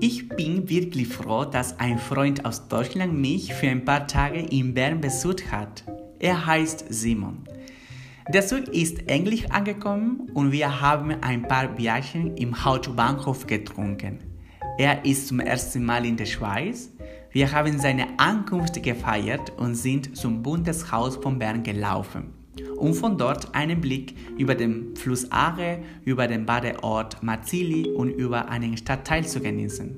Ich bin wirklich froh, dass ein Freund aus Deutschland mich für ein paar Tage in Bern besucht hat. Er heißt Simon. Der Zug ist endlich angekommen und wir haben ein paar Bierchen im Hauptbahnhof getrunken. Er ist zum ersten Mal in der Schweiz. Wir haben seine Ankunft gefeiert und sind zum Bundeshaus von Bern gelaufen um von dort einen Blick über den Fluss Aare, über den Badeort Mazzili und über einen Stadtteil zu genießen.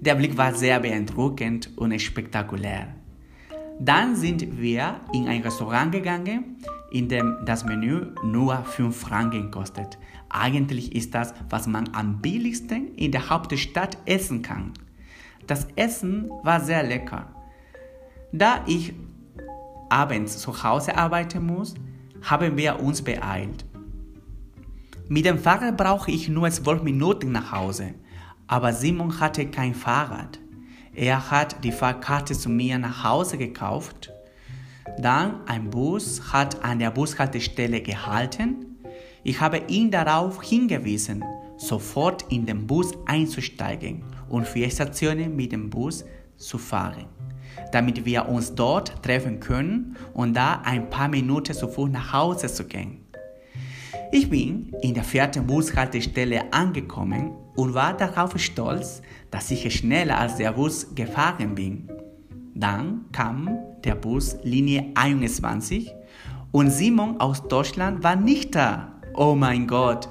Der Blick war sehr beeindruckend und spektakulär. Dann sind wir in ein Restaurant gegangen, in dem das Menü nur 5 Franken kostet. Eigentlich ist das, was man am billigsten in der Hauptstadt essen kann. Das Essen war sehr lecker. Da ich abends zu Hause arbeiten muss, haben wir uns beeilt. Mit dem Fahrrad brauche ich nur zwölf Minuten nach Hause, aber Simon hatte kein Fahrrad. Er hat die Fahrkarte zu mir nach Hause gekauft. Dann ein Bus hat an der Bushaltestelle gehalten. Ich habe ihn darauf hingewiesen, sofort in den Bus einzusteigen und vier Stationen mit dem Bus zu fahren damit wir uns dort treffen können und da ein paar Minuten Fuß nach Hause zu gehen. Ich bin in der vierten Bushaltestelle angekommen und war darauf stolz, dass ich schneller als der Bus gefahren bin. Dann kam der Bus Linie 21 und Simon aus Deutschland war nicht da. Oh mein Gott,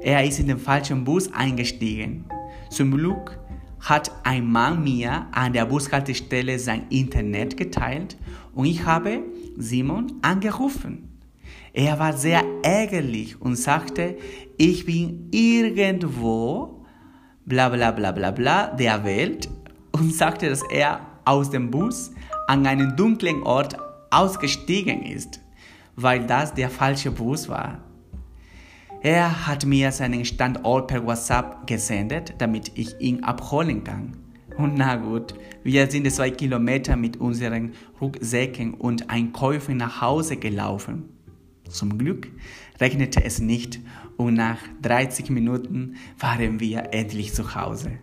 er ist in den falschen Bus eingestiegen. Zum Glück hat ein Mann mir an der Bushaltestelle sein Internet geteilt und ich habe Simon angerufen. Er war sehr ärgerlich und sagte, ich bin irgendwo, bla bla bla bla bla, der Welt und sagte, dass er aus dem Bus an einen dunklen Ort ausgestiegen ist, weil das der falsche Bus war. Er hat mir seinen Standort per WhatsApp gesendet, damit ich ihn abholen kann. Und na gut, wir sind zwei Kilometer mit unseren Rucksäcken und Einkäufen nach Hause gelaufen. Zum Glück regnete es nicht und nach 30 Minuten waren wir endlich zu Hause.